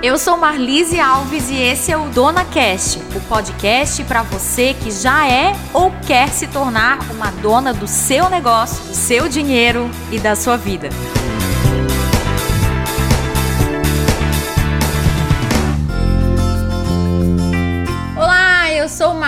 Eu sou Marlise Alves e esse é o Dona Cast, o podcast para você que já é ou quer se tornar uma dona do seu negócio, do seu dinheiro e da sua vida.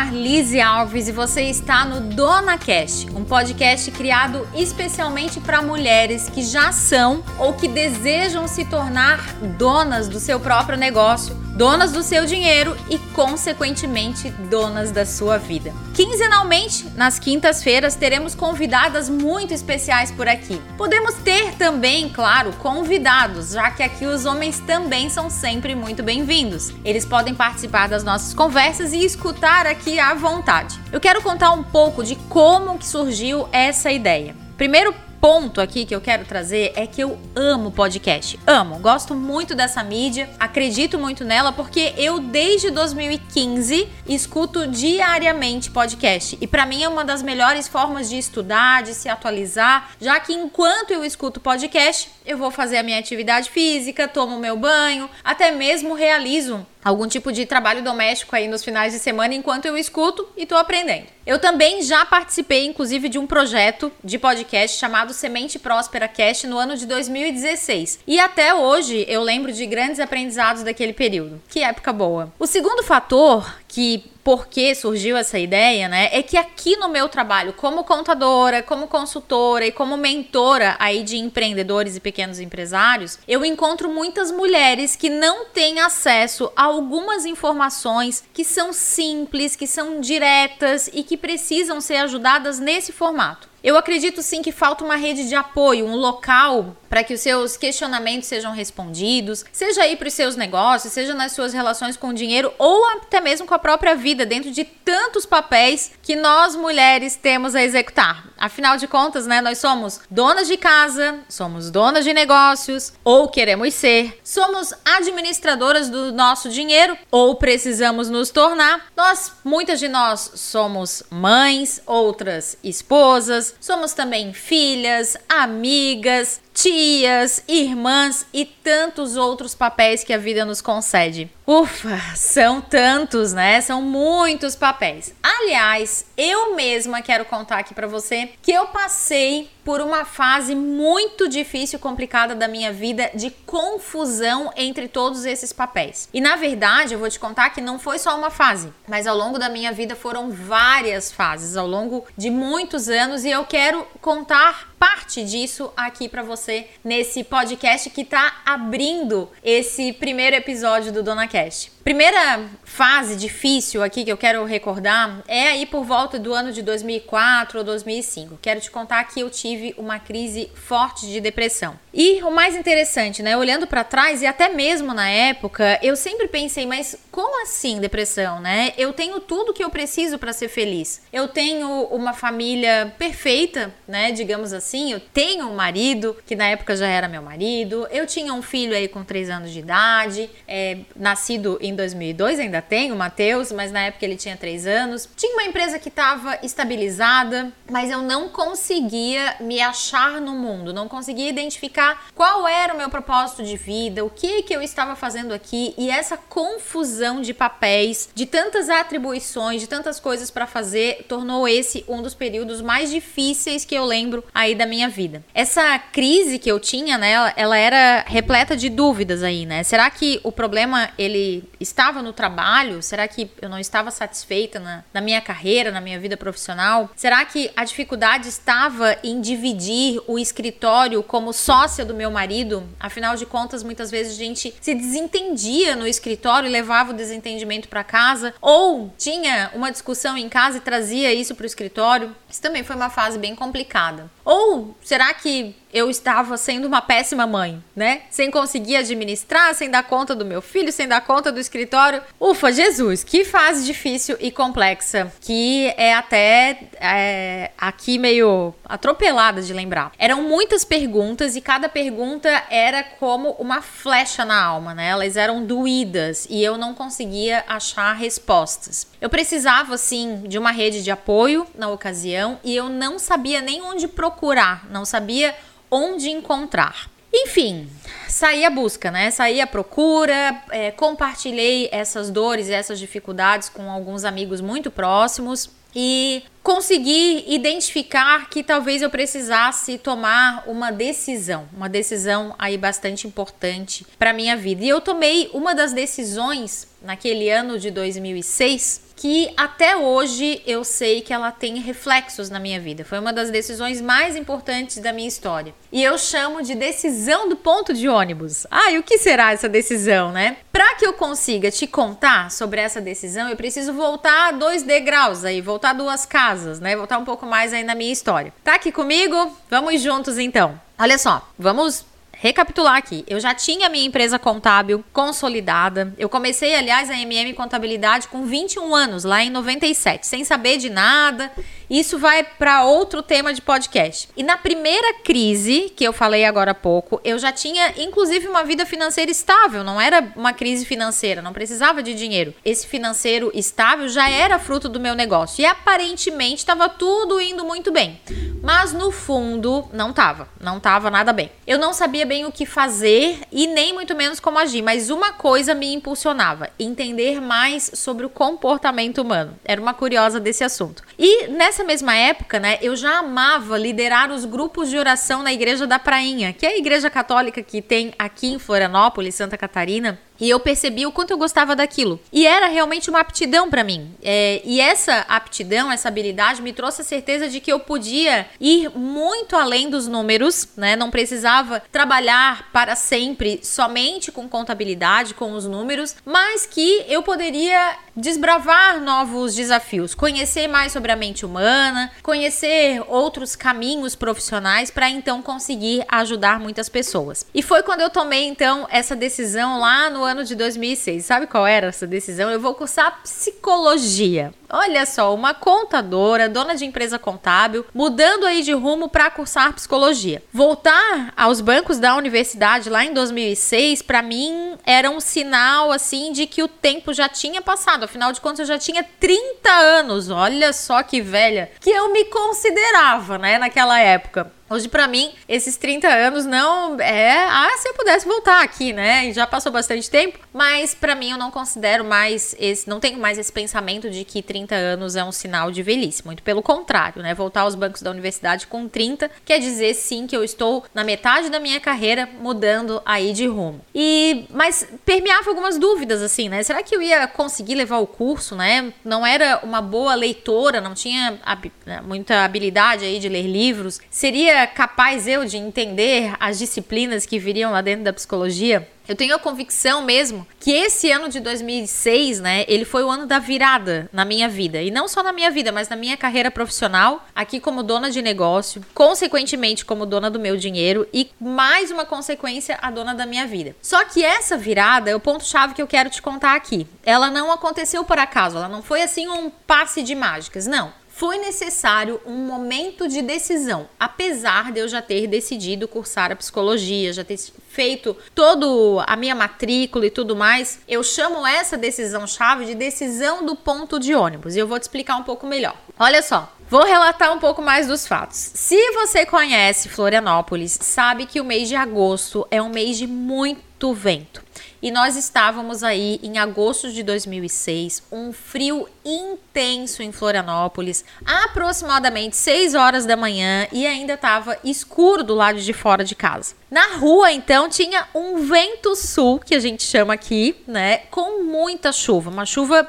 Marlise Alves e você está no Dona Cast, um podcast criado especialmente para mulheres que já são ou que desejam se tornar donas do seu próprio negócio donas do seu dinheiro e, consequentemente, donas da sua vida. Quinzenalmente, nas quintas-feiras, teremos convidadas muito especiais por aqui. Podemos ter também, claro, convidados, já que aqui os homens também são sempre muito bem-vindos. Eles podem participar das nossas conversas e escutar aqui à vontade. Eu quero contar um pouco de como que surgiu essa ideia. Primeiro ponto aqui que eu quero trazer é que eu amo podcast. Amo, gosto muito dessa mídia, acredito muito nela porque eu desde 2015 escuto diariamente podcast e para mim é uma das melhores formas de estudar, de se atualizar, já que enquanto eu escuto podcast, eu vou fazer a minha atividade física, tomo meu banho, até mesmo realizo algum tipo de trabalho doméstico aí nos finais de semana enquanto eu escuto e tô aprendendo. Eu também já participei, inclusive, de um projeto de podcast chamado Semente Próspera Cast no ano de 2016. E até hoje eu lembro de grandes aprendizados daquele período. Que época boa. O segundo fator que por que surgiu essa ideia, né? É que aqui no meu trabalho, como contadora, como consultora e como mentora aí de empreendedores e pequenos empresários, eu encontro muitas mulheres que não têm acesso a algumas informações que são simples, que são diretas e que precisam ser ajudadas nesse formato. Eu acredito sim que falta uma rede de apoio, um local para que os seus questionamentos sejam respondidos, seja aí para os seus negócios, seja nas suas relações com o dinheiro ou até mesmo com a própria vida, dentro de tantos papéis que nós mulheres temos a executar. Afinal de contas, né, nós somos donas de casa, somos donas de negócios ou queremos ser, somos administradoras do nosso dinheiro ou precisamos nos tornar. Nós, muitas de nós somos mães, outras esposas, somos também filhas, amigas, tias, irmãs e tantos outros papéis que a vida nos concede. Ufa, são tantos, né? São muitos papéis. Aliás, eu mesma quero contar aqui para você que eu passei por uma fase muito difícil e complicada da minha vida de confusão entre todos esses papéis. E na verdade, eu vou te contar que não foi só uma fase, mas ao longo da minha vida foram várias fases, ao longo de muitos anos, e eu quero contar parte disso aqui para você nesse podcast que tá abrindo esse primeiro episódio do Dona Cast. Primeira fase difícil aqui que eu quero recordar é aí por volta do ano de 2004 ou 2005. Quero te contar que eu tive uma crise forte de depressão. E o mais interessante, né, olhando para trás e até mesmo na época, eu sempre pensei, mas como assim depressão, né? Eu tenho tudo que eu preciso para ser feliz. Eu tenho uma família perfeita, né, digamos assim. Eu tenho um marido que na época já era meu marido. Eu tinha um filho aí com 3 anos de idade, é, nascido em 2002, ainda tem o Matheus, mas na época ele tinha 3 anos. Tinha uma empresa que estava estabilizada, mas eu não conseguia me achar no mundo, não conseguia identificar qual era o meu propósito de vida, o que que eu estava fazendo aqui e essa confusão de papéis, de tantas atribuições, de tantas coisas para fazer, tornou esse um dos períodos mais difíceis que eu lembro aí da minha vida. Essa crise que eu tinha, né, ela era repleta de dúvidas aí, né? Será que o problema ele estava no trabalho? Será que eu não estava satisfeita na, na minha carreira, na minha vida profissional? Será que a dificuldade estava em dividir o escritório como sócia do meu marido? Afinal de contas, muitas vezes a gente se desentendia no escritório e levava o desentendimento para casa, ou tinha uma discussão em casa e trazia isso para o escritório. Isso também foi uma fase bem complicada. Ou será que eu estava sendo uma péssima mãe, né? Sem conseguir administrar, sem dar conta do meu filho, sem dar conta do escritório. Ufa, Jesus, que fase difícil e complexa, que é até é, aqui meio atropelada de lembrar. Eram muitas perguntas e cada pergunta era como uma flecha na alma, né? Elas eram doídas e eu não conseguia achar respostas. Eu precisava, sim, de uma rede de apoio na ocasião e eu não sabia nem onde procurar, não sabia onde encontrar. Enfim, saí à busca, né? Saí à procura, é, compartilhei essas dores e essas dificuldades com alguns amigos muito próximos e consegui identificar que talvez eu precisasse tomar uma decisão, uma decisão aí bastante importante para minha vida. E eu tomei uma das decisões naquele ano de 2006 que até hoje eu sei que ela tem reflexos na minha vida. Foi uma das decisões mais importantes da minha história. E eu chamo de decisão do ponto de ônibus. Ah, e o que será essa decisão, né? Para que eu consiga te contar sobre essa decisão, eu preciso voltar dois degraus aí, voltar duas casas, né? Voltar um pouco mais aí na minha história. Tá aqui comigo? Vamos juntos então. Olha só, vamos recapitular aqui. Eu já tinha minha empresa contábil consolidada. Eu comecei, aliás, a MM Contabilidade com 21 anos, lá em 97, sem saber de nada. Isso vai para outro tema de podcast. E na primeira crise, que eu falei agora há pouco, eu já tinha inclusive uma vida financeira estável, não era uma crise financeira, não precisava de dinheiro. Esse financeiro estável já era fruto do meu negócio e aparentemente estava tudo indo muito bem. Mas no fundo, não tava, não tava nada bem. Eu não sabia bem o que fazer e nem muito menos como agir, mas uma coisa me impulsionava: entender mais sobre o comportamento humano. Era uma curiosa desse assunto. E nessa mesma época, né, eu já amava liderar os grupos de oração na Igreja da Prainha, que é a igreja católica que tem aqui em Florianópolis, Santa Catarina. E eu percebi o quanto eu gostava daquilo. E era realmente uma aptidão para mim. É, e essa aptidão, essa habilidade me trouxe a certeza de que eu podia ir muito além dos números, né? Não precisava trabalhar para sempre somente com contabilidade, com os números, mas que eu poderia desbravar novos desafios, conhecer mais sobre a mente humana, conhecer outros caminhos profissionais para então conseguir ajudar muitas pessoas. E foi quando eu tomei então essa decisão lá no ano de 2006. Sabe qual era essa decisão? Eu vou cursar psicologia. Olha só, uma contadora, dona de empresa contábil, mudando aí de rumo para cursar psicologia. Voltar aos bancos da universidade lá em 2006, para mim era um sinal assim de que o tempo já tinha passado. Afinal de contas, eu já tinha 30 anos. Olha só que velha que eu me considerava, né, naquela época. Hoje, para mim, esses 30 anos não é. Ah, se eu pudesse voltar aqui, né? Já passou bastante tempo, mas para mim eu não considero mais esse. Não tenho mais esse pensamento de que 30 anos é um sinal de velhice. Muito pelo contrário, né? Voltar aos bancos da universidade com 30 quer dizer sim que eu estou na metade da minha carreira mudando aí de rumo. E. Mas permeava algumas dúvidas, assim, né? Será que eu ia conseguir levar o curso, né? Não era uma boa leitora, não tinha né, muita habilidade aí de ler livros. Seria capaz eu de entender as disciplinas que viriam lá dentro da psicologia? Eu tenho a convicção mesmo que esse ano de 2006, né, ele foi o ano da virada na minha vida. E não só na minha vida, mas na minha carreira profissional, aqui como dona de negócio, consequentemente como dona do meu dinheiro e mais uma consequência, a dona da minha vida. Só que essa virada é o ponto-chave que eu quero te contar aqui. Ela não aconteceu por acaso, ela não foi assim um passe de mágicas, não foi necessário um momento de decisão, apesar de eu já ter decidido cursar a psicologia, já ter feito toda a minha matrícula e tudo mais. Eu chamo essa decisão chave de decisão do ponto de ônibus e eu vou te explicar um pouco melhor. Olha só, Vou relatar um pouco mais dos fatos. Se você conhece Florianópolis, sabe que o mês de agosto é um mês de muito vento. E nós estávamos aí em agosto de 2006, um frio intenso em Florianópolis, aproximadamente 6 horas da manhã e ainda estava escuro do lado de fora de casa. Na rua, então, tinha um vento sul, que a gente chama aqui, né, com muita chuva, uma chuva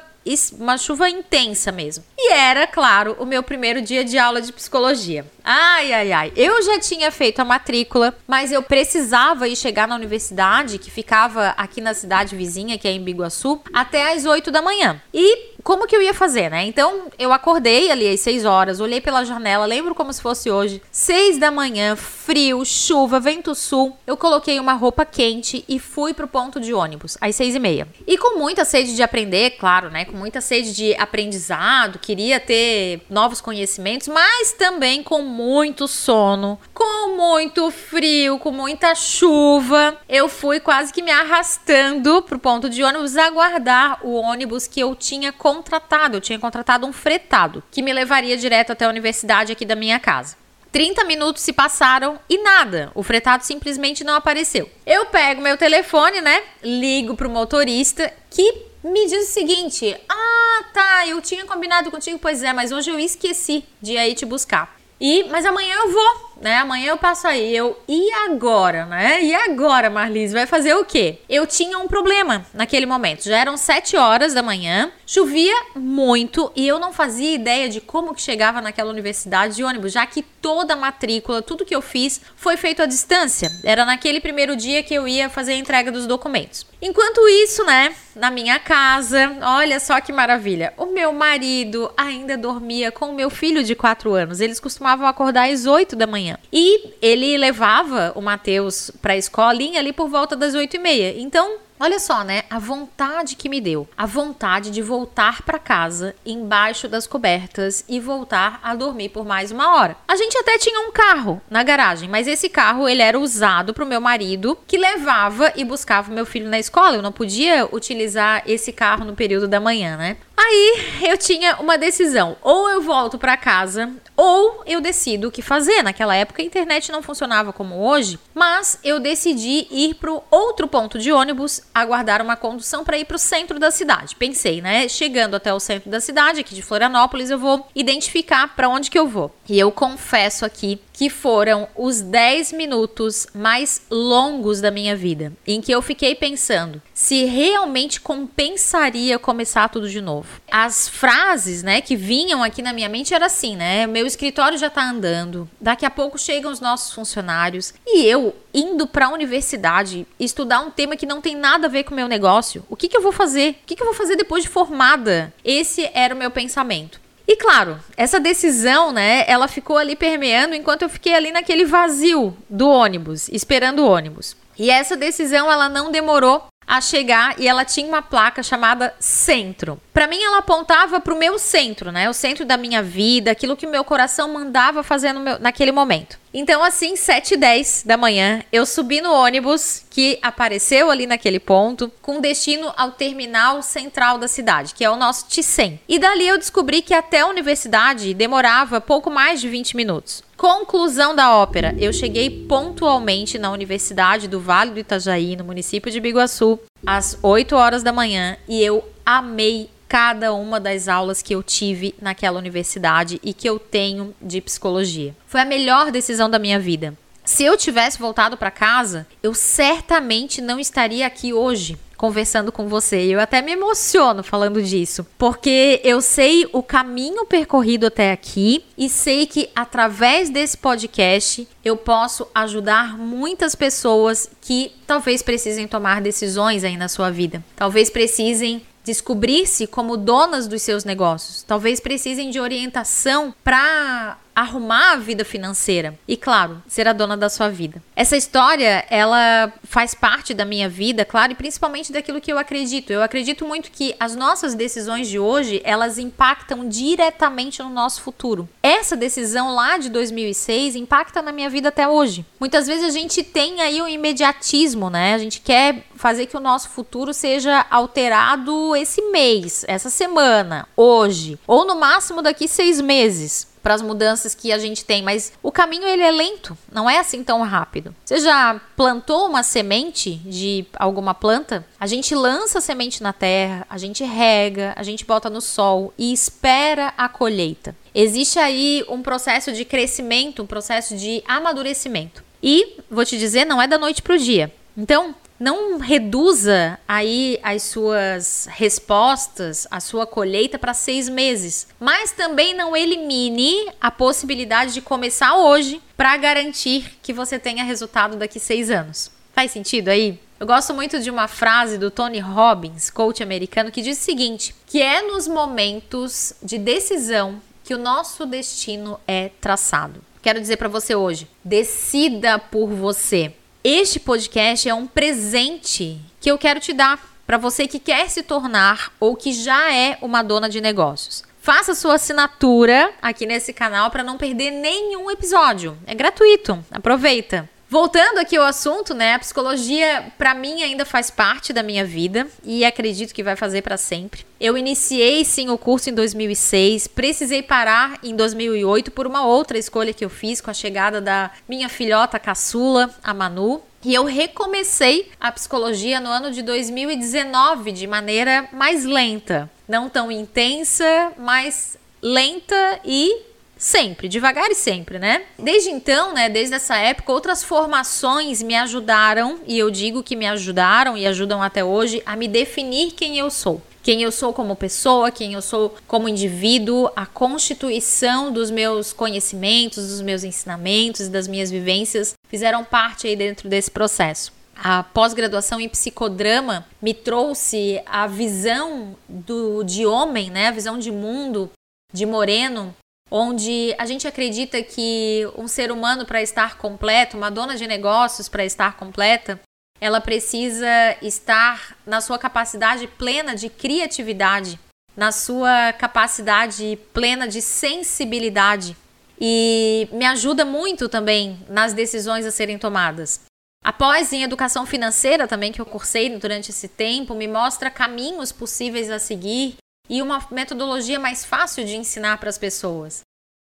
uma chuva intensa mesmo. E era, claro, o meu primeiro dia de aula de psicologia. Ai, ai, ai. Eu já tinha feito a matrícula, mas eu precisava ir chegar na universidade, que ficava aqui na cidade vizinha, que é em Biguaçu, até às 8 da manhã. E como que eu ia fazer, né? Então, eu acordei ali às 6 horas, olhei pela janela, lembro como se fosse hoje, 6 da manhã, frio, chuva, vento sul. Eu coloquei uma roupa quente e fui pro ponto de ônibus às 6 e meia. E com muita sede de aprender, claro, né? Com muita sede de aprendizado, queria ter novos conhecimentos, mas também com muito sono, com muito frio, com muita chuva. Eu fui quase que me arrastando pro ponto de ônibus aguardar o ônibus que eu tinha contratado. Eu tinha contratado um fretado que me levaria direto até a universidade aqui da minha casa. 30 minutos se passaram e nada. O fretado simplesmente não apareceu. Eu pego meu telefone, né? Ligo pro motorista que me diz o seguinte: Ah, tá, eu tinha combinado contigo, pois é, mas hoje eu esqueci de ir te buscar. E, mas amanhã eu vou né? Amanhã eu passo aí. Eu, e agora, né? E agora, Marlise, vai fazer o quê? Eu tinha um problema naquele momento. Já eram 7 horas da manhã, chovia muito e eu não fazia ideia de como que chegava naquela universidade de ônibus, já que toda a matrícula, tudo que eu fiz foi feito à distância. Era naquele primeiro dia que eu ia fazer a entrega dos documentos. Enquanto isso, né, na minha casa, olha só que maravilha. O meu marido ainda dormia com o meu filho de 4 anos. Eles costumavam acordar às 8 da manhã manhã. E ele levava o Matheus a escolinha ali por volta das oito e meia. Então, Olha só, né? A vontade que me deu. A vontade de voltar para casa embaixo das cobertas e voltar a dormir por mais uma hora. A gente até tinha um carro na garagem, mas esse carro ele era usado pro meu marido que levava e buscava meu filho na escola. Eu não podia utilizar esse carro no período da manhã, né? Aí eu tinha uma decisão: ou eu volto para casa, ou eu decido o que fazer. Naquela época a internet não funcionava como hoje, mas eu decidi ir para outro ponto de ônibus, aguardar uma condução para ir para o centro da cidade. Pensei, né? Chegando até o centro da cidade, aqui de Florianópolis, eu vou identificar para onde que eu vou. E eu confesso aqui que foram os 10 minutos mais longos da minha vida, em que eu fiquei pensando se realmente compensaria começar tudo de novo. As frases, né, que vinham aqui na minha mente era assim, né? Meu escritório já tá andando, daqui a pouco chegam os nossos funcionários e eu indo para a universidade estudar um tema que não tem nada a ver com o meu negócio. O que que eu vou fazer? O que que eu vou fazer depois de formada? Esse era o meu pensamento. E claro, essa decisão, né, ela ficou ali permeando enquanto eu fiquei ali naquele vazio do ônibus, esperando o ônibus. E essa decisão, ela não demorou a chegar e ela tinha uma placa chamada centro. Para mim ela apontava para o meu centro, né? O centro da minha vida, aquilo que o meu coração mandava fazer meu, naquele momento. Então assim, 7 e 10 da manhã, eu subi no ônibus que apareceu ali naquele ponto, com destino ao terminal central da cidade, que é o nosso T100. E dali eu descobri que até a universidade demorava pouco mais de 20 minutos. Conclusão da ópera. Eu cheguei pontualmente na Universidade do Vale do Itajaí, no município de Biguaçu, às 8 horas da manhã e eu amei cada uma das aulas que eu tive naquela universidade e que eu tenho de psicologia. Foi a melhor decisão da minha vida. Se eu tivesse voltado para casa, eu certamente não estaria aqui hoje conversando com você. Eu até me emociono falando disso, porque eu sei o caminho percorrido até aqui e sei que através desse podcast eu posso ajudar muitas pessoas que talvez precisem tomar decisões aí na sua vida. Talvez precisem descobrir-se como donas dos seus negócios. Talvez precisem de orientação para arrumar a vida financeira e claro, ser a dona da sua vida. Essa história, ela faz parte da minha vida, claro, e principalmente daquilo que eu acredito. Eu acredito muito que as nossas decisões de hoje, elas impactam diretamente no nosso futuro. Essa decisão lá de 2006 impacta na minha vida até hoje. Muitas vezes a gente tem aí o um imediatismo, né? A gente quer fazer que o nosso futuro seja alterado esse mês, essa semana, hoje, ou no máximo daqui seis meses para as mudanças que a gente tem, mas o caminho ele é lento, não é assim tão rápido. Você já plantou uma semente de alguma planta? A gente lança a semente na terra, a gente rega, a gente bota no sol e espera a colheita. Existe aí um processo de crescimento, um processo de amadurecimento. E vou te dizer, não é da noite para o dia. Então, não reduza aí as suas respostas, a sua colheita para seis meses, mas também não elimine a possibilidade de começar hoje para garantir que você tenha resultado daqui seis anos. Faz sentido aí? Eu gosto muito de uma frase do Tony Robbins, coach americano, que diz o seguinte: que é nos momentos de decisão que o nosso destino é traçado. Quero dizer para você hoje: decida por você. Este podcast é um presente que eu quero te dar para você que quer se tornar ou que já é uma dona de negócios. Faça sua assinatura aqui nesse canal para não perder nenhum episódio. É gratuito. Aproveita. Voltando aqui ao assunto, né? A psicologia para mim ainda faz parte da minha vida e acredito que vai fazer para sempre. Eu iniciei sim o curso em 2006, precisei parar em 2008 por uma outra escolha que eu fiz com a chegada da minha filhota caçula, a Manu. E eu recomecei a psicologia no ano de 2019 de maneira mais lenta, não tão intensa, mas lenta e Sempre, devagar e sempre, né? Desde então, né, desde essa época, outras formações me ajudaram, e eu digo que me ajudaram e ajudam até hoje, a me definir quem eu sou. Quem eu sou como pessoa, quem eu sou como indivíduo, a constituição dos meus conhecimentos, dos meus ensinamentos, das minhas vivências fizeram parte aí dentro desse processo. A pós-graduação em psicodrama me trouxe a visão do, de homem, né? A visão de mundo de Moreno onde a gente acredita que um ser humano para estar completo, uma dona de negócios para estar completa, ela precisa estar na sua capacidade plena de criatividade, na sua capacidade plena de sensibilidade. E me ajuda muito também nas decisões a serem tomadas. Após em educação financeira também que eu cursei durante esse tempo, me mostra caminhos possíveis a seguir e uma metodologia mais fácil de ensinar para as pessoas.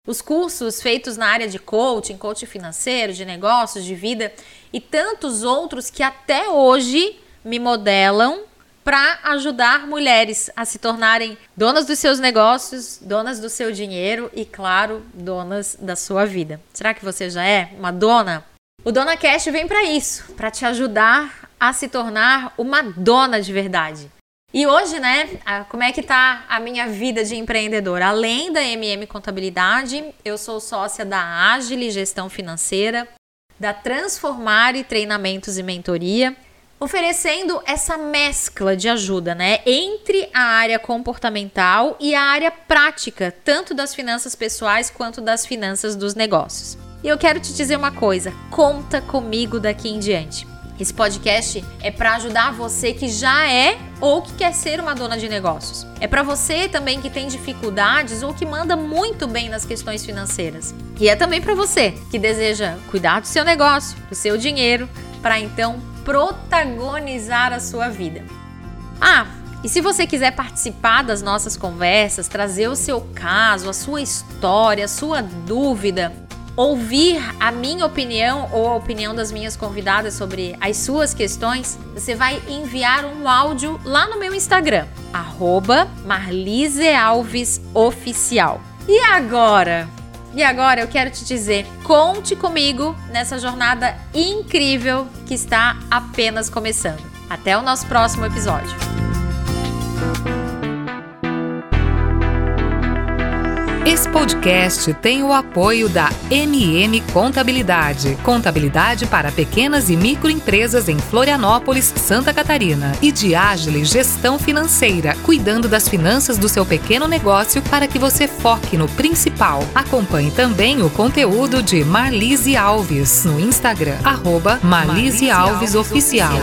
Os cursos feitos na área de coaching, coaching financeiro, de negócios, de vida e tantos outros que até hoje me modelam para ajudar mulheres a se tornarem donas dos seus negócios, donas do seu dinheiro e, claro, donas da sua vida. Será que você já é uma dona? O Dona Cash vem para isso, para te ajudar a se tornar uma dona de verdade. E hoje, né, como é que tá a minha vida de empreendedora? Além da MM Contabilidade, eu sou sócia da Agile Gestão Financeira, da Transformare Treinamentos e Mentoria, oferecendo essa mescla de ajuda, né, entre a área comportamental e a área prática, tanto das finanças pessoais quanto das finanças dos negócios. E eu quero te dizer uma coisa, conta comigo daqui em diante. Esse podcast é para ajudar você que já é ou que quer ser uma dona de negócios. É para você também que tem dificuldades ou que manda muito bem nas questões financeiras. E é também para você que deseja cuidar do seu negócio, do seu dinheiro, para então protagonizar a sua vida. Ah, e se você quiser participar das nossas conversas, trazer o seu caso, a sua história, a sua dúvida, ouvir a minha opinião ou a opinião das minhas convidadas sobre as suas questões, você vai enviar um áudio lá no meu Instagram, marlisealvesoficial. E agora? E agora eu quero te dizer, conte comigo nessa jornada incrível que está apenas começando. Até o nosso próximo episódio. Esse podcast tem o apoio da MM Contabilidade, contabilidade para pequenas e microempresas em Florianópolis, Santa Catarina, e de Agile Gestão Financeira, cuidando das finanças do seu pequeno negócio para que você foque no principal. Acompanhe também o conteúdo de Marlise Alves no Instagram, arroba Marlise Alves Oficial.